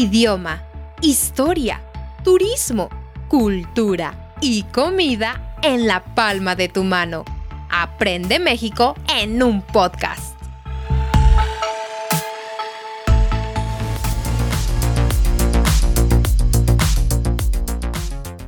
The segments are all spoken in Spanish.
idioma, historia, turismo, cultura y comida en la palma de tu mano. Aprende México en un podcast.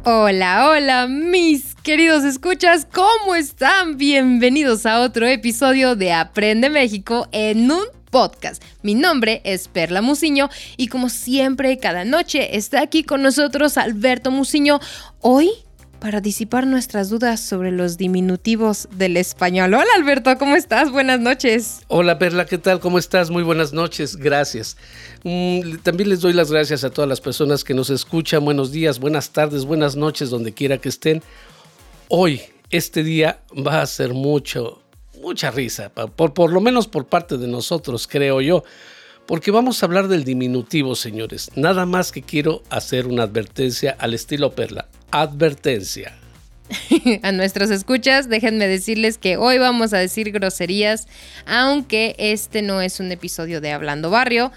Hola, hola, mis queridos escuchas, ¿cómo están? Bienvenidos a otro episodio de Aprende México en un podcast. Mi nombre es Perla Musiño y como siempre cada noche está aquí con nosotros Alberto Musiño. Hoy para disipar nuestras dudas sobre los diminutivos del español. Hola Alberto, ¿cómo estás? Buenas noches. Hola Perla, ¿qué tal? ¿Cómo estás? Muy buenas noches, gracias. Mm, también les doy las gracias a todas las personas que nos escuchan. Buenos días, buenas tardes, buenas noches, donde quiera que estén. Hoy, este día va a ser mucho, mucha risa, por, por lo menos por parte de nosotros, creo yo porque vamos a hablar del diminutivo, señores. Nada más que quiero hacer una advertencia al estilo Perla advertencia. a nuestros escuchas, déjenme decirles que hoy vamos a decir groserías, aunque este no es un episodio de Hablando Barrio.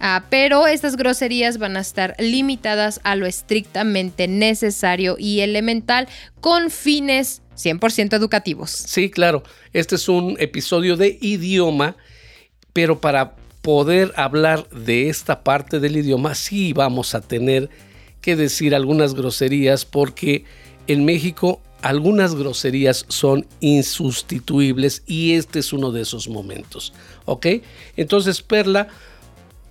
Ah, pero estas groserías van a estar limitadas a lo estrictamente necesario y elemental con fines 100% educativos. Sí, claro. Este es un episodio de idioma, pero para poder hablar de esta parte del idioma sí vamos a tener que decir algunas groserías porque en México algunas groserías son insustituibles y este es uno de esos momentos. ¿Ok? Entonces, Perla,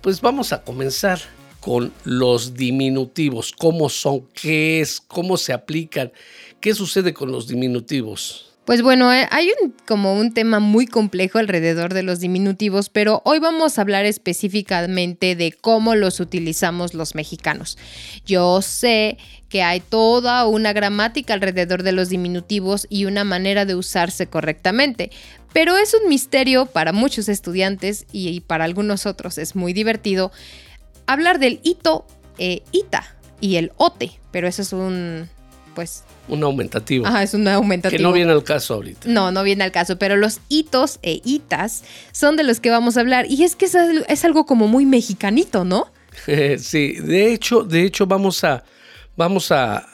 pues vamos a comenzar con los diminutivos. ¿Cómo son? ¿Qué es? ¿Cómo se aplican? ¿Qué sucede con los diminutivos? Pues bueno, eh, hay como un tema muy complejo alrededor de los diminutivos, pero hoy vamos a hablar específicamente de cómo los utilizamos los mexicanos. Yo sé que hay toda una gramática alrededor de los diminutivos y una manera de usarse correctamente, pero es un misterio para muchos estudiantes y para algunos otros es muy divertido hablar del ito, e ita y el ote, pero eso es un, pues un aumentativo. Ajá, es un aumentativo. Que no viene al caso ahorita. No, no viene al caso, pero los hitos e hitas son de los que vamos a hablar. Y es que es, algo como muy mexicanito, ¿no? sí, de hecho, de hecho vamos a, vamos a,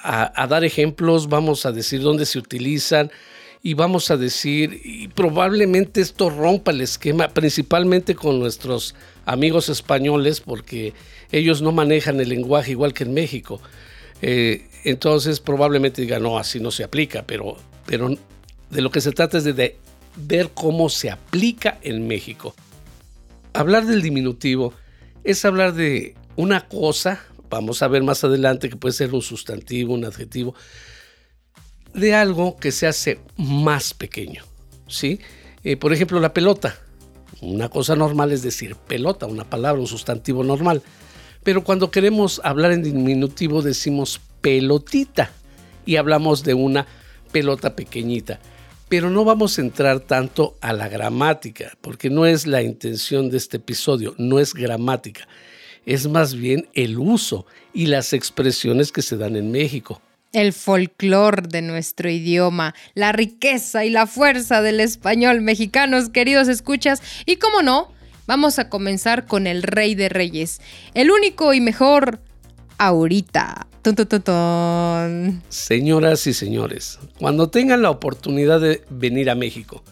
dar ejemplos, vamos a decir dónde se utilizan y vamos a decir, y probablemente esto rompa el esquema, principalmente con nuestros amigos españoles, porque ellos no manejan el lenguaje igual que en México. Eh, entonces probablemente diga, no, así no se aplica, pero, pero de lo que se trata es de, ver cómo se aplica en México. Hablar del diminutivo es hablar de una cosa, vamos a ver más adelante que puede ser un sustantivo, un adjetivo, de algo que se hace más pequeño. ¿sí? Eh, por ejemplo, la pelota. Una cosa normal es decir pelota, una palabra, un sustantivo normal. Pero cuando queremos hablar en diminutivo decimos pelotita y hablamos de una pelota pequeñita. Pero no vamos a entrar tanto a la gramática, porque no es la intención de este episodio, no es gramática, es más bien el uso y las expresiones que se dan en México. El folclor de nuestro idioma, la riqueza y la fuerza del español mexicanos, queridos escuchas, y cómo no, vamos a comenzar con el rey de reyes, el único y mejor ahorita. Señoras y señores, cuando tengan la oportunidad de venir a México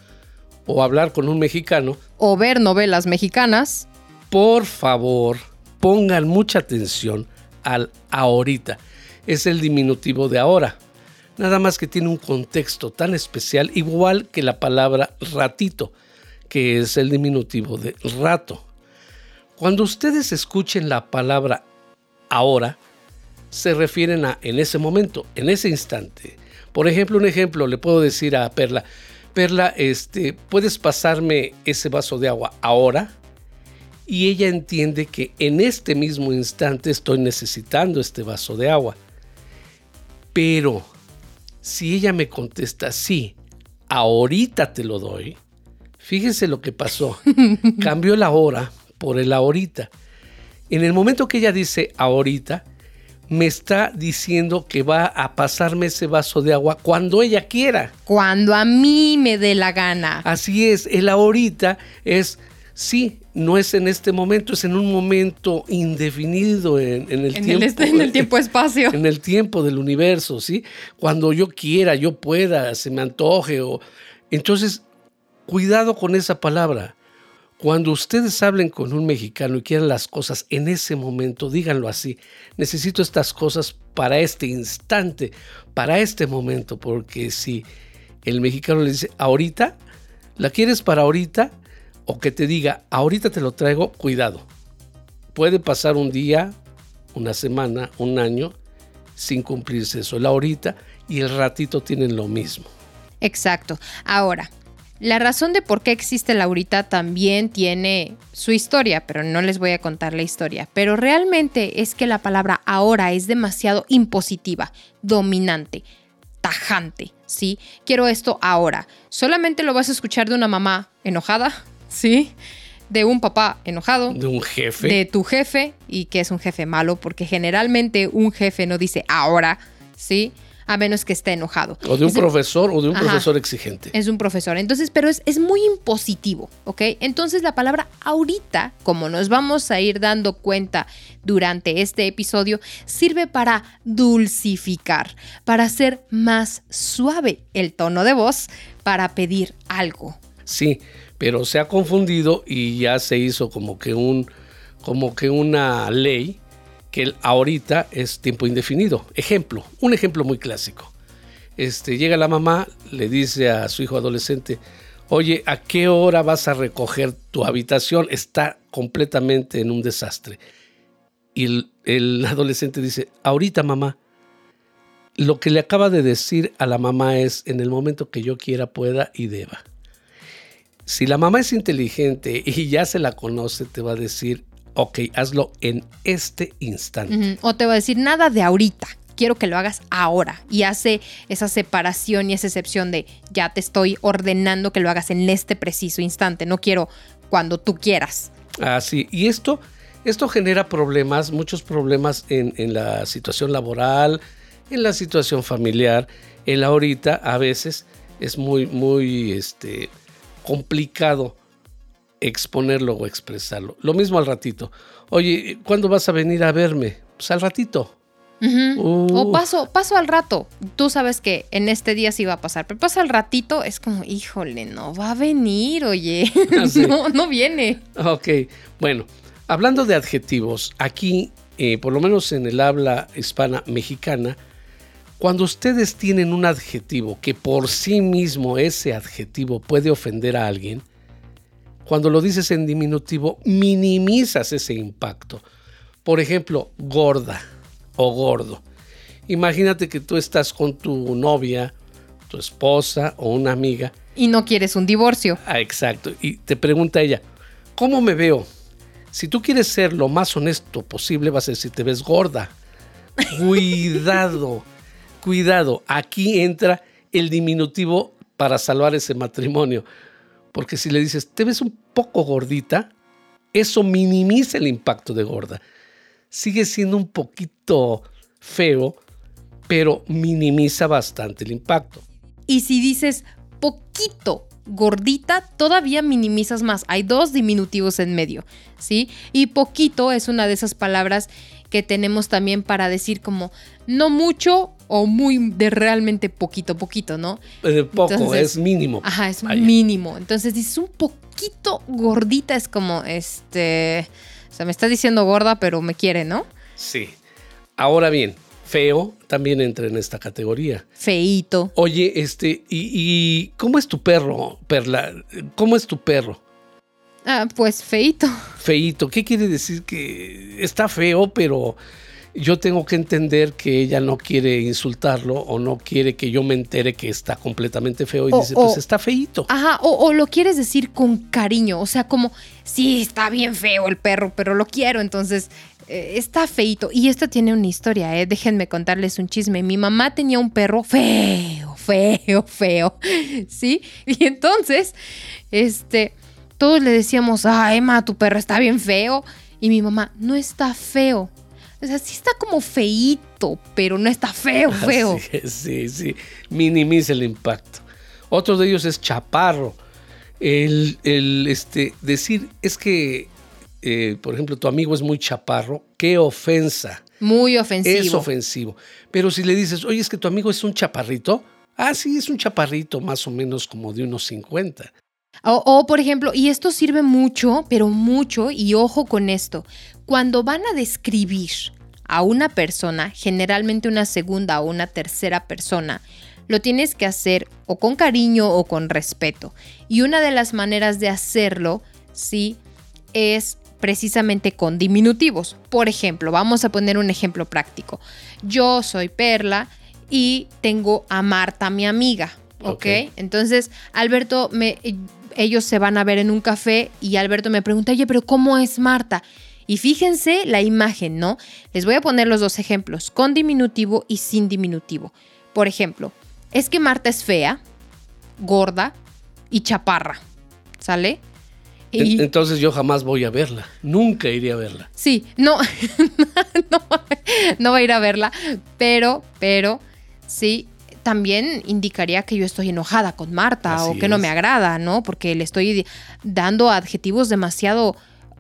o hablar con un mexicano o ver novelas mexicanas, por favor pongan mucha atención al ahorita. Es el diminutivo de ahora. Nada más que tiene un contexto tan especial, igual que la palabra ratito, que es el diminutivo de rato. Cuando ustedes escuchen la palabra ahora, se refieren a en ese momento, en ese instante. Por ejemplo, un ejemplo, le puedo decir a Perla, Perla, este, ¿puedes pasarme ese vaso de agua ahora? Y ella entiende que en este mismo instante estoy necesitando este vaso de agua. Pero si ella me contesta, sí, ahorita te lo doy, fíjese lo que pasó. Cambió la hora por el ahorita. En el momento que ella dice ahorita, me está diciendo que va a pasarme ese vaso de agua cuando ella quiera. Cuando a mí me dé la gana. Así es, el ahorita es Sí, no es en este momento, es en un momento indefinido en, el tiempo. El, en el tiempo-espacio. En el tiempo del universo, ¿sí? Cuando yo quiera, yo pueda, se me antoje. O... Entonces, cuidado con esa palabra. Cuando ustedes hablen con un mexicano y quieran las cosas en ese momento, díganlo así. Necesito estas cosas para este instante, para este momento, porque si el mexicano le dice, ahorita, ¿la quieres para ahorita? O que te diga, ahorita te lo traigo, cuidado. Puede pasar un día, una semana, un año sin cumplirse eso. La ahorita y el ratito tienen lo mismo. Exacto. Ahora, la razón de por qué existe Laurita también tiene su historia, pero no les voy a contar la historia. Pero realmente es que la palabra ahora es demasiado impositiva, dominante, tajante, ¿sí? Quiero esto ahora. Solamente lo vas a escuchar de una mamá enojada, ¿sí? De un papá enojado. De un jefe. De tu jefe, y que es un jefe malo, porque generalmente un jefe no dice ahora, ¿sí? A menos que esté enojado. O de un profesor o de un profesor exigente. Es un profesor. Entonces, pero es, es, muy impositivo, ¿ok? Entonces la palabra ahorita, como nos vamos a ir dando cuenta durante este episodio, sirve para dulcificar, para hacer más suave el tono de voz, para pedir algo. Sí, pero se ha confundido y ya se hizo como que un como que una ley que ahorita es tiempo indefinido. Ejemplo, un ejemplo muy clásico. Este, llega la mamá, le dice a su hijo adolescente, oye, ¿a qué hora vas a recoger tu habitación? Está completamente en un desastre. Y el, el adolescente dice, ahorita mamá, lo que le acaba de decir a la mamá es, en el momento que yo quiera, pueda y deba. Si la mamá es inteligente y ya se la conoce, te va a decir, ok, hazlo en este instante. O te va a decir nada de ahorita, quiero que lo hagas ahora. Y hace esa separación y esa excepción de ya te estoy ordenando que lo hagas en este preciso instante, no quiero cuando tú quieras. Así, y esto, esto genera problemas, muchos problemas en, en la situación laboral, en la situación familiar. El ahorita a veces es muy, muy este, complicado exponerlo o expresarlo. Lo mismo al ratito. Oye, ¿cuándo vas a venir a verme? Pues al ratito. O paso, paso al rato. Tú sabes que en este día sí va a pasar, pero pasa al ratito, es como, híjole, no va a venir, oye. Ah, no, no viene. Ok, bueno, hablando de adjetivos, aquí, eh, por lo menos en el habla hispana mexicana, cuando ustedes tienen un adjetivo que por sí mismo ese adjetivo puede ofender a alguien, cuando lo dices en diminutivo, minimizas ese impacto. Por ejemplo, gorda o gordo. Imagínate que tú estás con tu novia, tu esposa o una amiga. Y no quieres un divorcio. Ah, exacto. Y te pregunta ella, ¿cómo me veo? Si tú quieres ser lo más honesto posible, vas a decir, te ves gorda. Cuidado, cuidado. Aquí entra el diminutivo para salvar ese matrimonio. Porque si le dices, te ves un poco gordita, eso minimiza el impacto de gorda. Sigue siendo un poquito feo, pero minimiza bastante el impacto. Y si dices poquito gordita, todavía minimizas más. Hay dos diminutivos en medio, ¿sí? Y poquito es una de esas palabras que tenemos también para decir como no mucho o muy de realmente poquito, poquito, ¿no? Eh, poco, es mínimo. Ajá, es mínimo. Entonces dices un poquito gordita, es como, este, o sea, me está diciendo gorda, pero me quiere, ¿no? Sí. Ahora bien, feo también entra en esta categoría. Feito. Oye, este, ¿y, y cómo es tu perro, Perla? ¿Cómo es tu perro? Ah, pues feito. Feito, ¿qué quiere decir? Que está feo, pero yo tengo que entender que ella no quiere insultarlo o no quiere que yo me entere que está completamente feo y dice, pues está feito. Ajá, o, lo quieres decir con cariño, o sea, como, sí, está bien feo el perro, pero lo quiero, entonces eh, está feito. Y esto tiene una historia, ¿eh? déjenme contarles un chisme. Mi mamá tenía un perro feo, feo, feo, ¿sí? Y entonces, este, todos le decíamos, ah, Emma, tu perro está bien feo. Y mi mamá, no está feo o sea, sí está como feíto, pero no está feo, feo. Sí, sí, sí. Minimiza el impacto. Otro de ellos es chaparro. El, el, este, decir, es que, eh, por ejemplo, tu amigo es muy chaparro, qué ofensa. Muy ofensivo. Es ofensivo. Pero si le dices, oye, es que tu amigo es un chaparrito, ah, sí, es un chaparrito más o menos como de unos 50. O, o, por ejemplo, y esto sirve mucho, pero mucho, y ojo con esto, cuando van a describir a una persona, generalmente una segunda o una tercera persona, lo tienes que hacer o con cariño o con respeto. Y una de las maneras de hacerlo, sí, es precisamente con diminutivos. Por ejemplo, vamos a poner un ejemplo práctico. Yo soy Perla y tengo a Marta, mi amiga. ¿Ok? Entonces, Alberto, me, ellos se van a ver en un café y Alberto me pregunta, oye, pero ¿cómo es Marta? Y fíjense la imagen, ¿no? Les voy a poner los dos ejemplos, con diminutivo y sin diminutivo. Por ejemplo, es que Marta es fea, gorda y chaparra, ¿sale? Y, Entonces yo jamás voy a verla, nunca iré a verla. Sí, no, no, no va a ir a verla, pero, pero, sí, también indicaría que yo estoy enojada con Marta o que no me agrada, ¿no? Porque le estoy dando adjetivos demasiado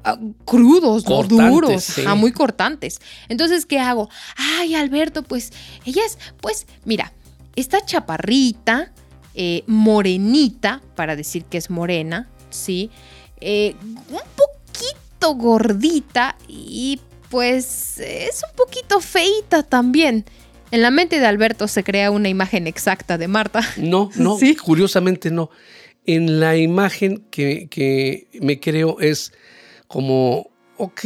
uh, crudos, duros, muy cortantes. Entonces, ¿qué hago? Ay, Alberto, pues ella es, pues, mira, esta chaparrita, eh, morenita, para decir que es morena, ¿sí? Eh, un poquito gordita y pues es un poquito feita también. En la mente de Alberto se crea una imagen exacta de Marta. No, no, ¿Sí? curiosamente no. En la imagen que, que me creo es como, ok,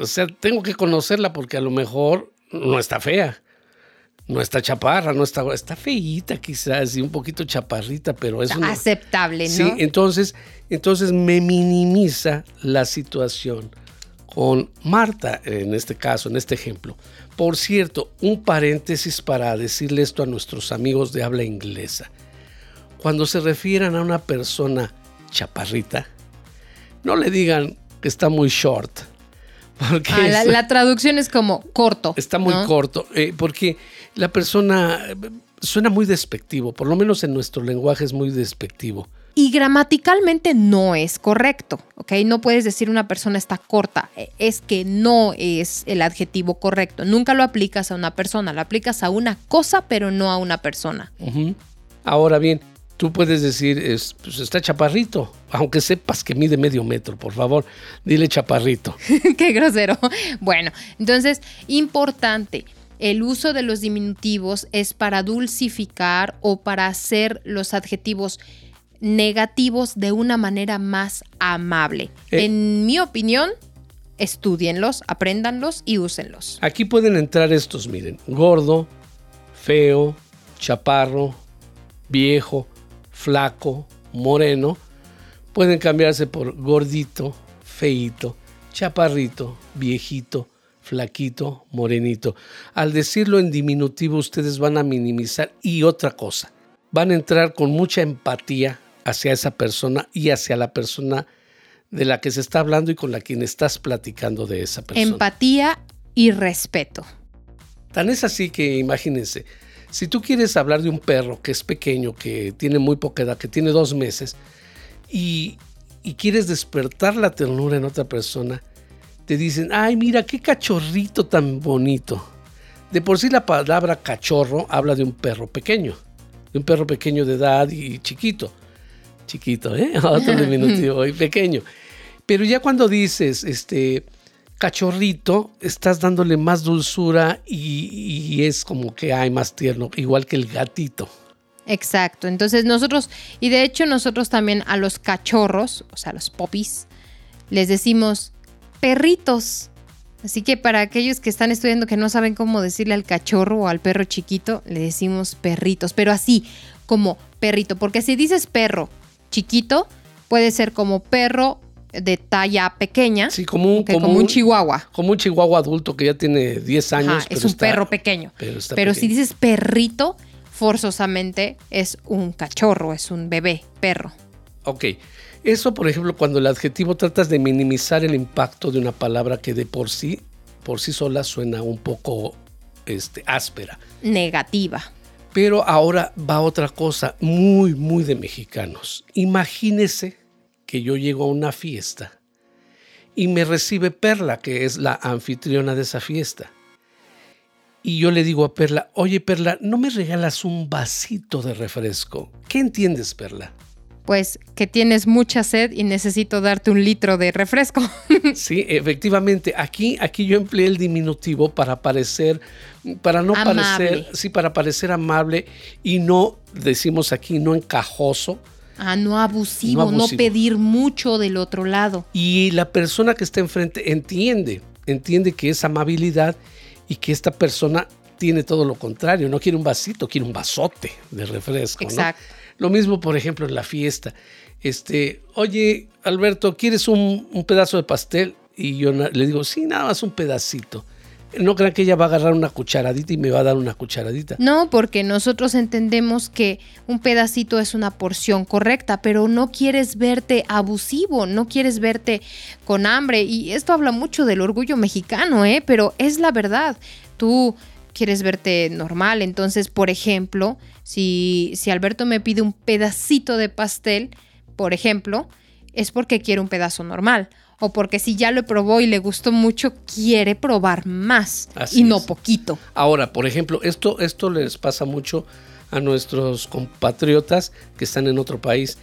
o sea, tengo que conocerla porque a lo mejor no está fea no está chaparra, no está, está feíta quizás y un poquito chaparrita, pero es aceptable, ¿no? Sí, entonces, entonces me minimiza la situación con Marta, en este caso, en este ejemplo. Por cierto, un paréntesis para decirle esto a nuestros amigos de habla inglesa. Cuando se refieran a una persona chaparrita, no le digan que está muy short. Porque ah, la, traducción es como corto. Está muy corto, eh, porque la persona suena muy despectivo, por lo menos en nuestro lenguaje es muy despectivo. Y gramaticalmente no es correcto, ¿ok? No puedes decir una persona está corta, e, es que no es el adjetivo correcto. Nunca lo aplicas a una persona, lo aplicas a una cosa, pero no a una persona. Ahora bien, tú puedes decir, es, pues está chaparrito, aunque sepas que mide medio metro, por favor, dile chaparrito. Qué grosero. Bueno, entonces, importante el uso de los diminutivos es para dulcificar o para hacer los adjetivos negativos de una manera más amable. Eh. en mi opinión, estudienlos, apréndanlos y úsenlos. Aquí pueden entrar estos, miren, gordo, feo, chaparro, viejo, flaco, moreno. Pueden cambiarse por gordito, feito, chaparrito, viejito, flaquito, morenito. Al decirlo en diminutivo ustedes van a minimizar y otra cosa, van a entrar con mucha empatía hacia esa persona y hacia la persona de la que se está hablando y con la quien estás platicando de esa persona. Empatía y respeto. Tan es así que imagínense, si tú quieres hablar de un perro que es pequeño, que tiene muy poca edad, que tiene dos meses, y, quieres despertar la ternura en otra persona, te dicen, ay, mira, qué cachorrito tan bonito. De por sí la palabra cachorro habla de un perro pequeño, de un perro pequeño de edad y chiquito. Chiquito, ¿eh? Otro diminutivo y pequeño. Pero ya cuando dices, este, cachorrito, estás dándole más dulzura y, es como que hay más tierno, igual que el gatito. Exacto. Entonces nosotros, y de hecho nosotros también a los cachorros, o sea, a los popis, les decimos perritos. Así que para aquellos que están estudiando que no saben cómo decirle al cachorro o al perro chiquito, le decimos perritos, pero así como perrito, porque si dices perro chiquito, puede ser como perro de talla pequeña. Sí, como un, como, un, chihuahua. Como un chihuahua adulto que ya tiene 10 años. es un perro pequeño. Pero, si dices perrito, forzosamente es un cachorro, es un bebé, perro. Ok. Eso, por ejemplo, cuando el adjetivo tratas de minimizar el impacto de una palabra que de por sí, por sí sola suena un poco este, áspera. Negativa. Pero ahora va otra cosa muy, muy de mexicanos. Imagínese que yo llego a una fiesta y me recibe Perla, que es la anfitriona de esa fiesta. Y yo le digo a Perla, oye Perla, ¿no me regalas un vasito de refresco? ¿Qué entiendes, Perla? Pues que tienes mucha sed y necesito darte un litro de refresco. sí, efectivamente. Aquí, aquí yo empleé el diminutivo para parecer, para no parecer, sí, para parecer amable y no, decimos aquí, no encajoso. Ah, no abusivo, no, no pedir mucho del otro lado. Y la persona que está enfrente entiende, entiende que es amabilidad y que esta persona tiene todo lo contrario, no quiere un vasito, quiere un vasote de refresco. Exacto. Lo mismo, por ejemplo, en la fiesta. Este, oye, Alberto, ¿quieres un, pedazo de pastel? Y yo le digo, sí, nada más un pedacito. No crean que ella va a agarrar una cucharadita y me va a dar una cucharadita. No, porque nosotros entendemos que un pedacito es una porción correcta, pero no quieres verte abusivo, no quieres verte con hambre. Y esto habla mucho del orgullo mexicano, ¿eh? Pero es la verdad. Tú quieres verte normal. Entonces, por ejemplo, si, si Alberto me pide un pedacito de pastel, por ejemplo, es porque quiere un pedazo normal o porque si ya lo probó y le gustó mucho, quiere probar más y no poquito. Ahora, por ejemplo, esto, esto les pasa mucho a nuestros compatriotas que están en otro país.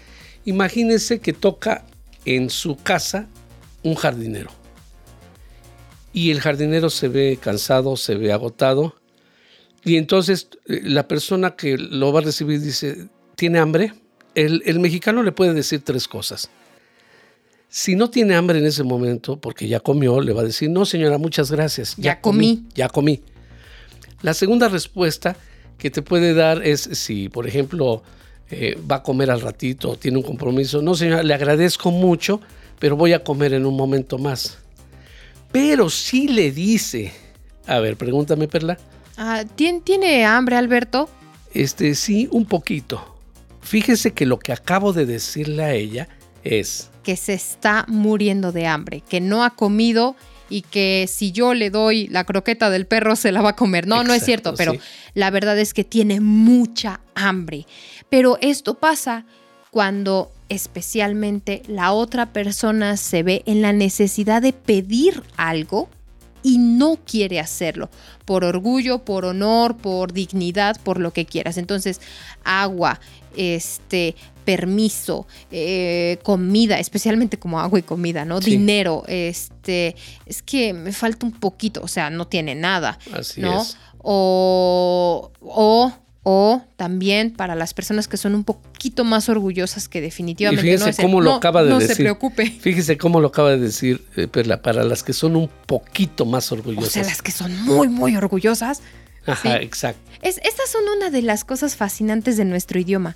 Imagínense que toca en su casa un jardinero. Y el jardinero se ve cansado, se ve agotado. Y entonces eh, la persona que lo va a recibir dice, ¿tiene hambre? El, el mexicano le puede decir tres cosas. Si no tiene hambre en ese momento, porque ya comió, le va a decir, no señora, muchas gracias. Ya, comí. Ya comí. La segunda respuesta que te puede dar es si, por ejemplo, eh, va a comer al ratito, tiene un compromiso. No señora, le agradezco mucho, pero voy a comer en un momento más. Pero si le dice, a ver, pregúntame, Perla. Ah, ¿tiene, hambre, Alberto? Este, sí, un poquito. Fíjese que lo que acabo de decirle a ella es que se está muriendo de hambre, que no ha comido y que si yo le doy la croqueta del perro se la va a comer. No, no es cierto, pero la verdad es que tiene mucha hambre. Pero esto pasa cuando especialmente la otra persona se ve en la necesidad de pedir algo y no quiere hacerlo por orgullo, por honor, por dignidad, por lo que quieras. Entonces, agua, este, permiso, eh, comida, especialmente como agua y comida, ¿no? Dinero, este, es que me falta un poquito, o sea, no tiene nada, Así ¿no? Es. O, o, o también para las personas que son un poquito más orgullosas que definitivamente y fíjese cómo lo acaba de decir. No se preocupe. Fíjese cómo lo acaba de decir eh, Perla, para las que son un poquito más orgullosas. O sea, las que son muy, muy orgullosas. Ajá, exacto. Es, estas son una de las cosas fascinantes de nuestro idioma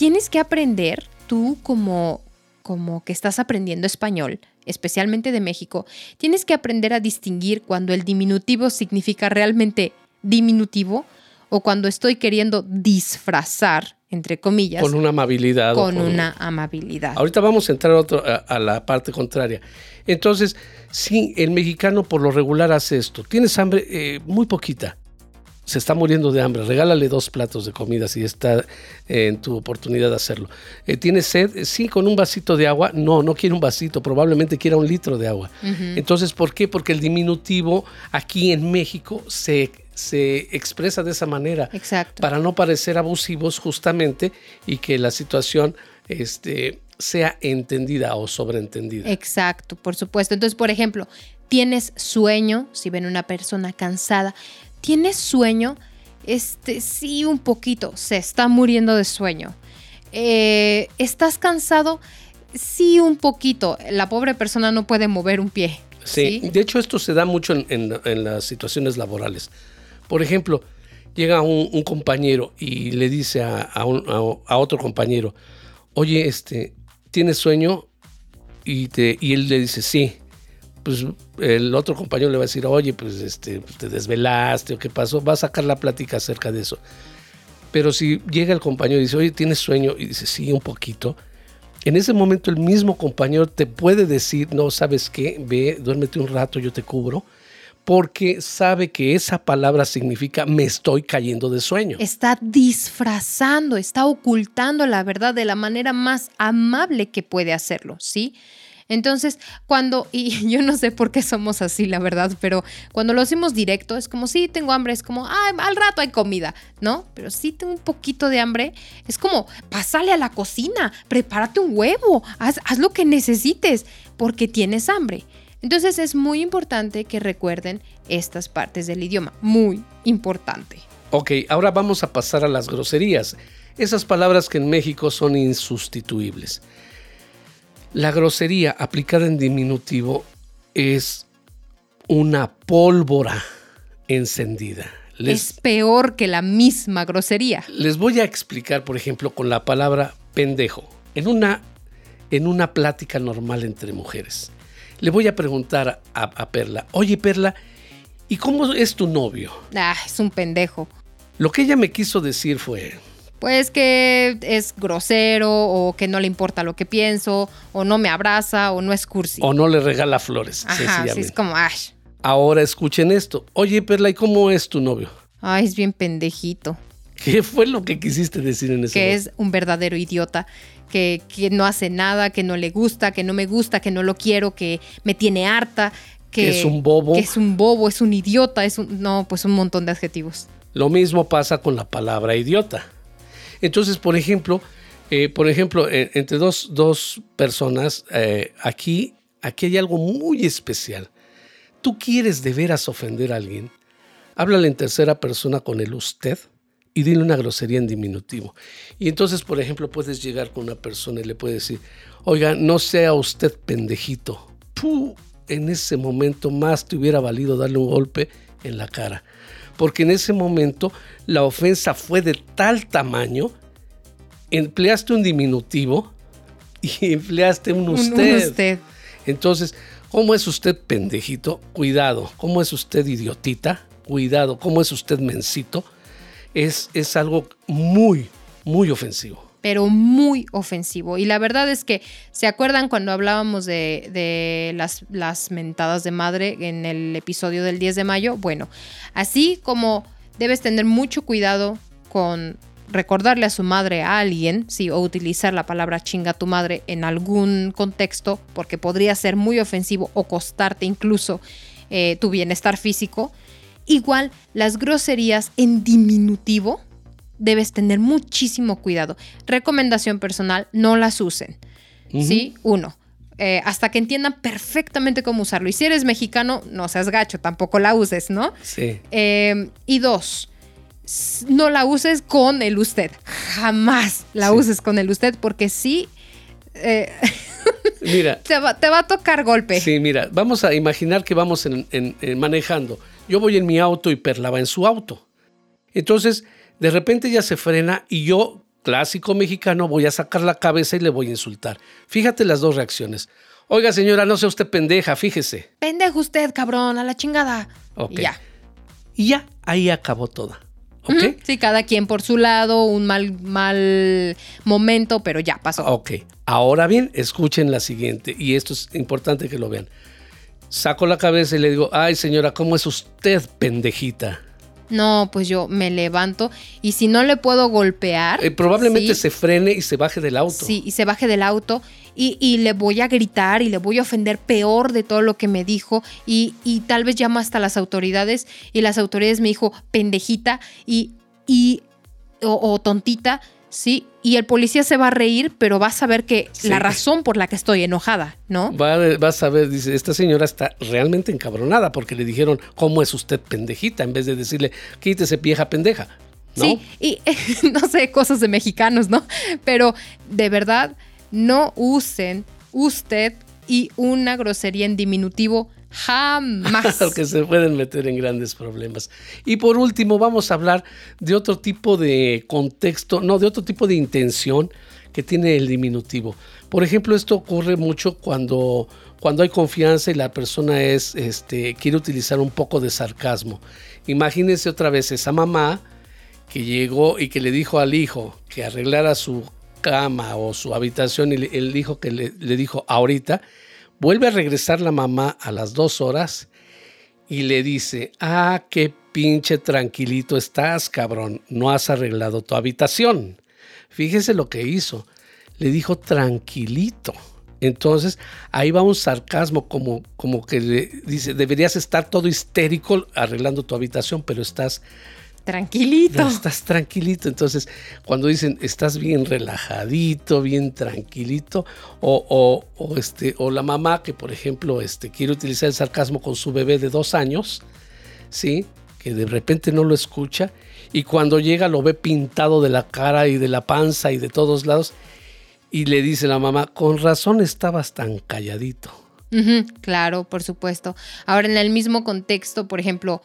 tienes que aprender tú como como que estás aprendiendo español, especialmente de México, tienes que aprender a distinguir cuando el diminutivo significa realmente diminutivo o cuando estoy queriendo disfrazar, entre comillas. Con una amabilidad. Con, una amabilidad. Ahorita vamos a entrar a, la parte contraria. Entonces, sí, el mexicano por lo regular hace esto. Tienes hambre eh, muy poquita se está muriendo de hambre, regálale dos platos de comida si está eh, en tu oportunidad de hacerlo. Eh, ¿Tiene sed? Sí, con un vasito de agua. No, no quiere un vasito, probablemente quiera un litro de agua. Entonces, ¿por qué? Porque el diminutivo aquí en México se, se expresa de esa manera. Exacto. Para no parecer abusivos justamente y que la situación este, sea entendida o sobreentendida. Exacto, por supuesto. Entonces, por ejemplo, tienes sueño, si ven una persona cansada, ¿Tienes sueño? Este, sí, un poquito. Se está muriendo de sueño. Eh, ¿Estás cansado? Sí, un poquito. La pobre persona no puede mover un pie. Sí, de hecho esto se da mucho en, las situaciones laborales. Por ejemplo, llega un, compañero y le dice a, otro compañero, oye, este, ¿tienes sueño? Y, te, y él le dice, sí pues el otro compañero le va a decir, oye, pues este, te desvelaste o qué pasó, va a sacar la plática acerca de eso. Pero si llega el compañero y dice, oye, ¿tienes sueño? Y dice, sí, un poquito. En ese momento el mismo compañero te puede decir, no, ¿sabes qué? Ve, duérmete un rato, yo te cubro. porque sabe que esa palabra significa me estoy cayendo de sueño. Está disfrazando, está ocultando la verdad de la manera más amable que puede hacerlo, ¿sí? Entonces, cuando, y yo no sé por qué somos así, la verdad, pero cuando lo hacemos directo, es como, sí, tengo hambre, es como, ah, al rato hay comida, ¿no? Pero sí tengo un poquito de hambre, es como, pásale a la cocina, prepárate un huevo, haz, haz lo que necesites, porque tienes hambre. Entonces es muy importante que recuerden estas partes del idioma, muy importante. Ok, ahora vamos a pasar a las groserías, esas palabras que en México son insustituibles. La grosería aplicada en diminutivo es una pólvora encendida. es peor que la misma grosería. Les voy a explicar, por ejemplo, con la palabra pendejo. En una, en una plática normal entre mujeres. Le voy a preguntar a, a Perla, oye Perla, ¿y cómo es tu novio? Ah, es un pendejo. Lo que ella me quiso decir fue, pues que es grosero o que no le importa lo que pienso o no me abraza o no es cursi. O no le regala flores. Ajá, sí, es como, ay. Ahora escuchen esto. Oye, Perla, ¿y cómo es tu novio? Ay, es bien pendejito. ¿Qué fue lo que quisiste decir en ese Que es un verdadero idiota, que, que no hace nada, que no le gusta, que no me gusta, que no lo quiero, que me tiene harta, que es un bobo. Que es un bobo, es un idiota, es un... No, pues un montón de adjetivos. Lo mismo pasa con la palabra idiota. Entonces, por ejemplo, eh, por ejemplo, entre dos, dos personas, eh, aquí, aquí hay algo muy especial. Tú quieres de veras ofender a alguien, háblale en tercera persona con el usted y dile una grosería en diminutivo. Y entonces, por ejemplo, puedes llegar con una persona y le puedes decir, oiga, no sea usted pendejito. Puh, en ese momento más te hubiera valido darle un golpe en la cara porque en ese momento la ofensa fue de tal tamaño, empleaste un diminutivo y empleaste un usted. Entonces, ¿cómo es usted pendejito? Cuidado. ¿Cómo es usted idiotita? Cuidado. ¿Cómo es usted mensito? Es, es algo muy, muy ofensivo pero muy ofensivo. Y la verdad es que, ¿se acuerdan cuando hablábamos de, las, mentadas de madre en el episodio del 10 de mayo? Bueno, así como debes tener mucho cuidado con recordarle a su madre a alguien, sí, o utilizar la palabra chinga tu madre en algún contexto, porque podría ser muy ofensivo o costarte incluso eh, tu bienestar físico. Igual las groserías en diminutivo debes tener muchísimo cuidado. Recomendación personal, no las usen. ¿Sí? Uno. Eh, hasta que entiendan perfectamente cómo usarlo. Y si eres mexicano, no seas gacho, tampoco la uses, ¿no? Sí. Eh, y dos, no la uses con el usted. Jamás la uses con el usted porque sí... Eh, mira. Te va, a tocar golpe. Sí, mira, vamos a imaginar que vamos manejando. Yo voy en mi auto y Perla va en su auto. Entonces, de repente ella se frena y yo, clásico mexicano, voy a sacar la cabeza y le voy a insultar. Fíjate las dos reacciones. Oiga, señora, no sea usted pendeja, fíjese. Pendejo usted, cabrón, a la chingada. Ok. Y ya. Y ya, ahí acabó toda. ¿Ok? Sí, cada quien por su lado, un mal, mal momento, pero ya pasó. Ok. Ahora bien, escuchen la siguiente, y esto es importante que lo vean. Saco la cabeza y le digo, ay señora, ¿cómo es usted pendejita? No, pues yo me levanto y si no le puedo golpear. Eh, probablemente se frene y se baje del auto. Sí, y se baje del auto y, le voy a gritar y le voy a ofender peor de todo lo que me dijo y, y tal vez llamo hasta las autoridades y las autoridades me dijo pendejita y, y o tontita Sí, y el policía se va a reír, pero va a saber que la razón por la que estoy enojada, ¿no? Va, a saber, dice, esta señora está realmente encabronada porque le dijeron, ¿cómo es usted pendejita? En vez de decirle, quítese vieja pendeja. ¿no? Sí, y no sé, cosas de mexicanos, ¿no? Pero de verdad, no usen usted y una grosería en diminutivo Jamás. Porque se pueden meter en grandes problemas. Y por último, vamos a hablar de otro tipo de contexto, no, de otro tipo de intención que tiene el diminutivo. Por ejemplo, esto ocurre mucho cuando, cuando hay confianza y la persona es, este, quiere utilizar un poco de sarcasmo. Imagínense otra vez esa mamá que llegó y que le dijo al hijo que arreglara su cama o su habitación y el hijo que le, le dijo ahorita Vuelve a regresar la mamá a las dos horas y le dice, ah, qué pinche tranquilito estás, cabrón, no has arreglado tu habitación. Fíjese lo que hizo, le dijo tranquilito. Entonces ahí va un sarcasmo como, como que le dice, deberías estar todo histérico arreglando tu habitación, pero estás tranquilito. estás tranquilito. Entonces, cuando dicen estás bien relajadito, bien tranquilito, o, o, este, o la mamá que, por ejemplo, este, quiere utilizar el sarcasmo con su bebé de dos años, ¿sí? que de repente no lo escucha, y cuando llega lo ve pintado de la cara y de la panza y de todos lados, y le dice la mamá, con razón estabas tan calladito. claro, por supuesto. Ahora, en el mismo contexto, por ejemplo,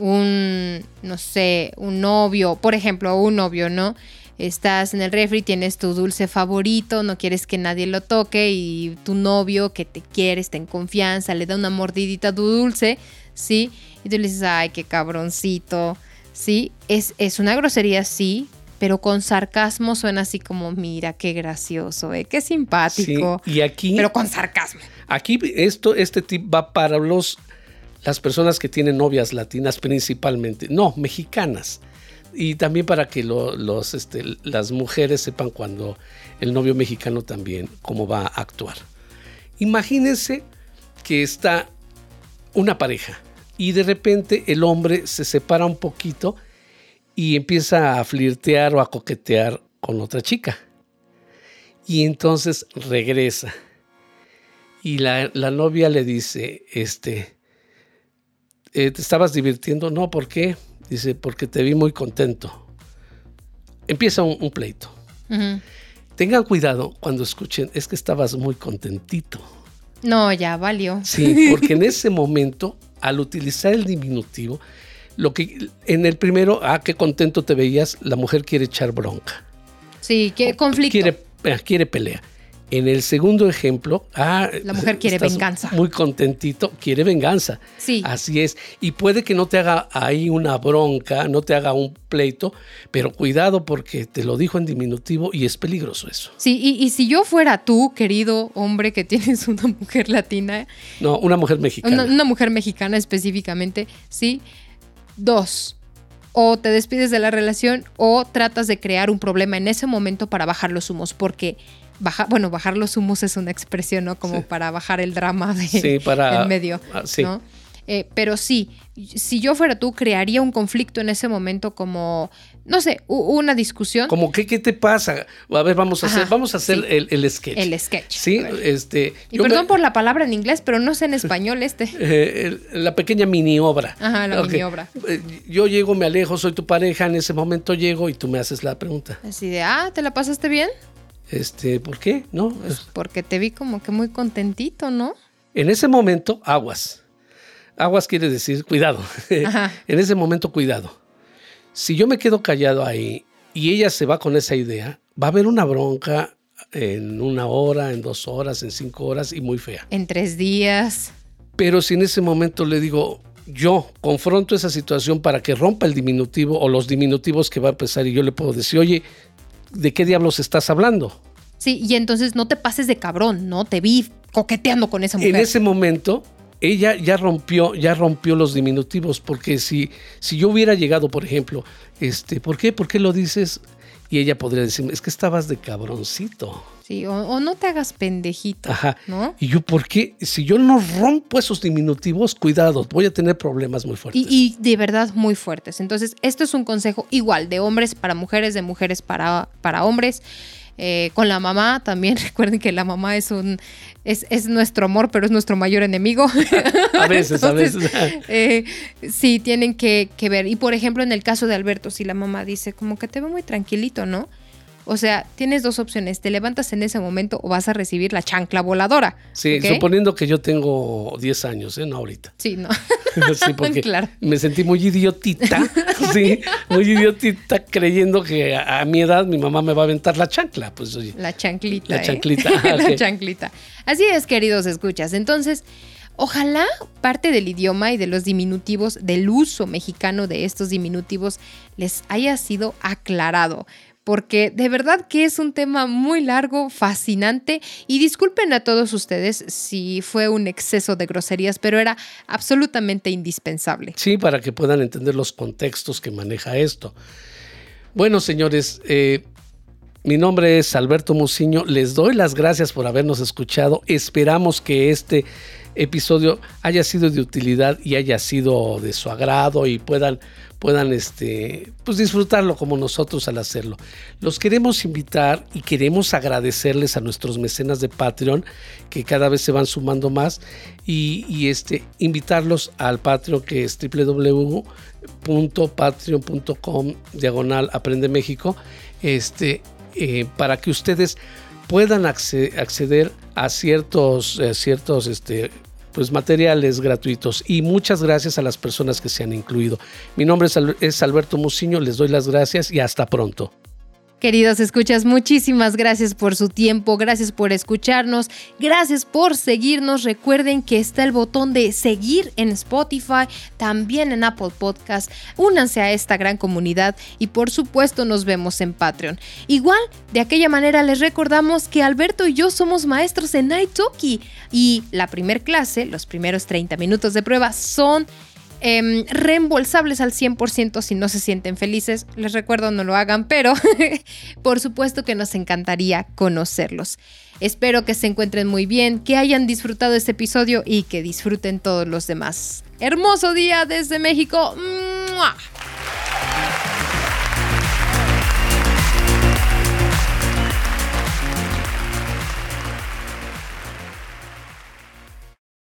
un, no sé, un novio, por ejemplo, un novio, ¿no? Estás en el refri, tienes tu dulce favorito, no quieres que nadie lo toque y tu novio que te quiere, está en confianza, le da una mordidita a tu dulce, ¿sí? Y tú le dices, ay, qué cabroncito, ¿sí? Es, es una grosería, sí, pero con sarcasmo suena así como, mira, qué gracioso, ¿eh? qué simpático. y aquí... Pero con sarcasmo. Aquí esto, este tip va para los las personas que tienen novias latinas principalmente, no, mexicanas. Y también para que los, este, las mujeres sepan cuando el novio mexicano también cómo va a actuar. Imagínense que está una pareja y de repente el hombre se separa un poquito y empieza a flirtear o a coquetear con otra chica. Y entonces regresa. Y la, la novia le dice, este, eh, ¿te estabas divirtiendo? No, ¿por qué? Dice, porque te vi muy contento. Empieza un, pleito. Tengan cuidado cuando escuchen, es que estabas muy contentito. No, ya valió. Sí, porque en ese momento, al utilizar el diminutivo, lo que en el primero, ah, qué contento te veías, la mujer quiere echar bronca. Sí, quiere conflicto. Quiere, eh, quiere pelea. En el segundo ejemplo, ah, la mujer quiere venganza. Muy contentito, quiere venganza. Sí. Así es. Y puede que no te haga ahí una bronca, no te haga un pleito, pero cuidado porque te lo dijo en diminutivo y es peligroso eso. Sí, y, si yo fuera tú, querido hombre que tienes una mujer latina. No, una mujer mexicana. Una, una mujer mexicana específicamente, sí. Dos, o te despides de la relación o tratas de crear un problema en ese momento para bajar los humos, porque bueno, bajar los humos es una expresión, ¿no? Como para bajar el drama de, en medio, ah, ¿no? Eh, pero sí, si yo fuera tú, crearía un conflicto en ese momento como, no sé, una discusión. Como, ¿qué, qué te pasa? A ver, vamos a hacer, vamos a hacer el, sketch. El sketch. Sí, este. Y perdón por la palabra en inglés, pero no sé en español este. Eh, la pequeña mini obra. Ajá, la mini obra. Eh, yo llego, me alejo, soy tu pareja, en ese momento llego y tú me haces la pregunta. Así de, ah, ¿te la pasaste bien? Este, ¿por qué? ¿No? Pues porque te vi como que muy contentito, ¿no? En ese momento, aguas. Aguas quiere decir cuidado. en ese momento, cuidado. Si yo me quedo callado ahí y ella se va con esa idea, va a haber una bronca en una hora, en dos horas, en cinco horas y muy fea. En tres días. Pero si en ese momento le digo, yo confronto esa situación para que rompa el diminutivo o los diminutivos que va a empezar y yo le puedo decir, oye, ¿de qué diablos estás hablando? Sí, y entonces no te pases de cabrón, ¿no? Te vi coqueteando con esa mujer. En ese momento, ella ya rompió, ya rompió los diminutivos, porque si, si yo hubiera llegado, por ejemplo, este, ¿por qué? ¿Por qué lo dices? Y ella podría decirme, es que estabas de cabroncito. Sí, o, no te hagas pendejito. Ajá. ¿no? Y yo, ¿por qué? Si yo no rompo esos diminutivos, cuidado, voy a tener problemas muy fuertes. Y, de verdad muy fuertes. Entonces, esto es un consejo igual de hombres para mujeres, de mujeres para, para hombres. Eh, con la mamá también, recuerden que la mamá es un es, es, nuestro amor, pero es nuestro mayor enemigo. a veces, a veces. Eh, sí, tienen que, que, ver. Y por ejemplo, en el caso de Alberto, si la mamá dice, como que te ve muy tranquilito, ¿no? O sea, tienes dos opciones. Te levantas en ese momento o vas a recibir la chancla voladora. Sí, suponiendo que yo tengo 10 años, ¿eh? No ahorita. Sí, no. sí, porque me sentí muy idiotita. sí, muy idiotita creyendo que a, mi edad mi mamá me va a aventar la chancla. Pues oye. La chanclita. La ¿eh? chanclita. la chanclita. Así es, queridos escuchas. Entonces. Ojalá parte del idioma y de los diminutivos, del uso mexicano de estos diminutivos, les haya sido aclarado porque de verdad que es un tema muy largo, fascinante y disculpen a todos ustedes si fue un exceso de groserías, pero era absolutamente indispensable. Sí, para que puedan entender los contextos que maneja esto. Bueno, señores, eh, mi nombre es Alberto Muciño. Les doy las gracias por habernos escuchado. Esperamos que este episodio haya sido de utilidad y haya sido de su agrado y puedan, puedan este, pues disfrutarlo como nosotros al hacerlo. Los queremos invitar y queremos agradecerles a nuestros mecenas de Patreon que cada vez se van sumando más y, este, invitarlos al Patreon que es www.patreon.com diagonal Aprende México. Este, eh, para que ustedes puedan acceder a ciertos, eh, ciertos este, pues, materiales gratuitos. Y muchas gracias a las personas que se han incluido. Mi nombre es Alberto Muciño, les doy las gracias y hasta pronto. Queridos escuchas, muchísimas gracias por su tiempo, gracias por escucharnos, gracias por seguirnos. Recuerden que está el botón de seguir en Spotify, también en Apple Podcast. Únanse a esta gran comunidad y por supuesto nos vemos en Patreon. Igual, de aquella manera les recordamos que Alberto y yo somos maestros en Italki y la primer clase, los primeros 30 minutos de prueba son Em, reembolsables al 100% si no se sienten felices. Les recuerdo no lo hagan, pero por supuesto que nos encantaría conocerlos. Espero que se encuentren muy bien, que hayan disfrutado este episodio y que disfruten todos los demás. Hermoso día desde México.